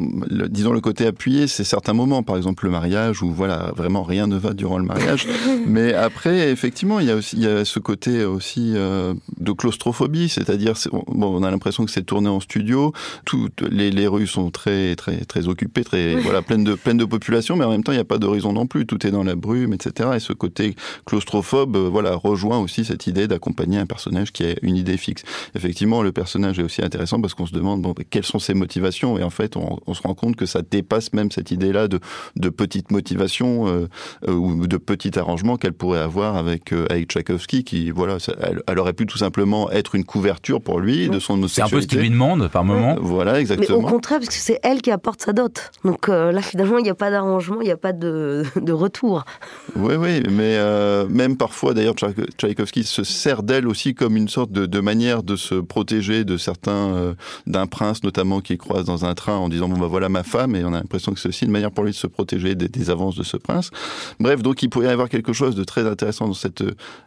disons le côté appuyé, c'est certains moments, par exemple le mariage, où voilà, vraiment rien ne va durant le mariage. mais après, effectivement, il y a aussi il y a ce côté aussi euh, de claustrophobie, c'est-à-dire, bon, on a l'impression que c'est tourné en studio, toutes les, les, rues sont très très très occupées, très voilà, pleines de pleines de population, mais en même temps, il n'y a pas d'horizon non plus, tout est dans la brume brume, etc. Et ce côté claustrophobe, euh, voilà, rejoint aussi cette idée d'accompagner un personnage qui a une idée fixe. Effectivement, le personnage est aussi intéressant parce qu'on se demande bon, quelles sont ses motivations? Et en fait, on, on se rend compte que ça dépasse même cette idée-là de, de petite motivation euh, euh, ou de petit arrangement qu'elle pourrait avoir avec, euh, avec Tchaïkovski, qui, voilà, ça, elle, elle, aurait pu tout simplement être une couverture pour lui de son C'est un peu ce qu'il lui demande par moment. Voilà, exactement. Mais au contraire, parce que c'est elle qui apporte sa dot. Donc là, finalement, il n'y a pas d'arrangement, il n'y a pas de, de, retour. Oui, oui, mais même parfois, d'ailleurs, Tchaïkovski se sert d'elle aussi comme une sorte de, manière de se protéger de certains, d'un prince notamment qui croise dans un train en disant bon bah voilà ma femme et on a l'impression que c'est aussi une manière pour lui de se protéger des, avances de ce prince. Bref, donc il pourrait y avoir quelque chose de très intéressant dans cette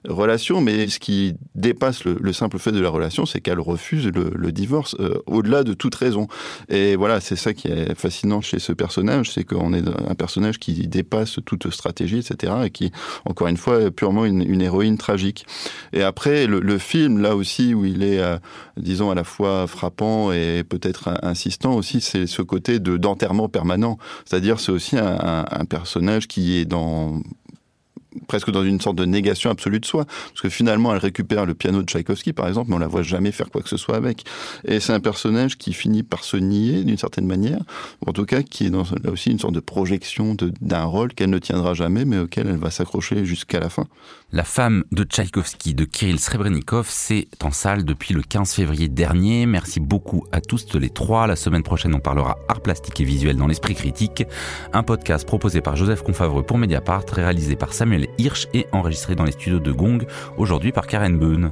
relation, mais ce qui dépasse le, le simple fait de la relation, c'est qu'elle refuse le, divorce euh, au-delà de toute raison. Et voilà, c'est ça qui est fascinant chez ce personnage, c'est qu'on est un personnage qui dépasse toute stratégie, etc., et qui, encore une fois, est purement une, héroïne tragique. Et après, le, film, là aussi, où il est, euh, disons, à la fois frappant et peut-être insistant aussi, c'est ce côté de d'enterrement permanent. C'est-à-dire, c'est aussi un personnage qui est dans presque dans une sorte de négation absolue de soi. Parce que finalement, elle récupère le piano de Tchaïkovski, par exemple, mais on la voit jamais faire quoi que ce soit avec. Et c'est un personnage qui finit par se nier d'une certaine manière, en tout cas qui est dans, là aussi une sorte de projection d'un rôle qu'elle ne tiendra jamais, mais auquel elle va s'accrocher jusqu'à la fin. La femme de Tchaïkovski de Kirill Srebrenikov, c'est en salle depuis le 15 février dernier. Merci beaucoup à tous les trois. La semaine prochaine, on parlera art plastique et visuel dans l'esprit critique. Un podcast proposé par Joseph Confavreux pour Mediapart, réalisé par Samuel Hirsch et enregistré dans les studios de Gong, aujourd'hui par Karen Beun.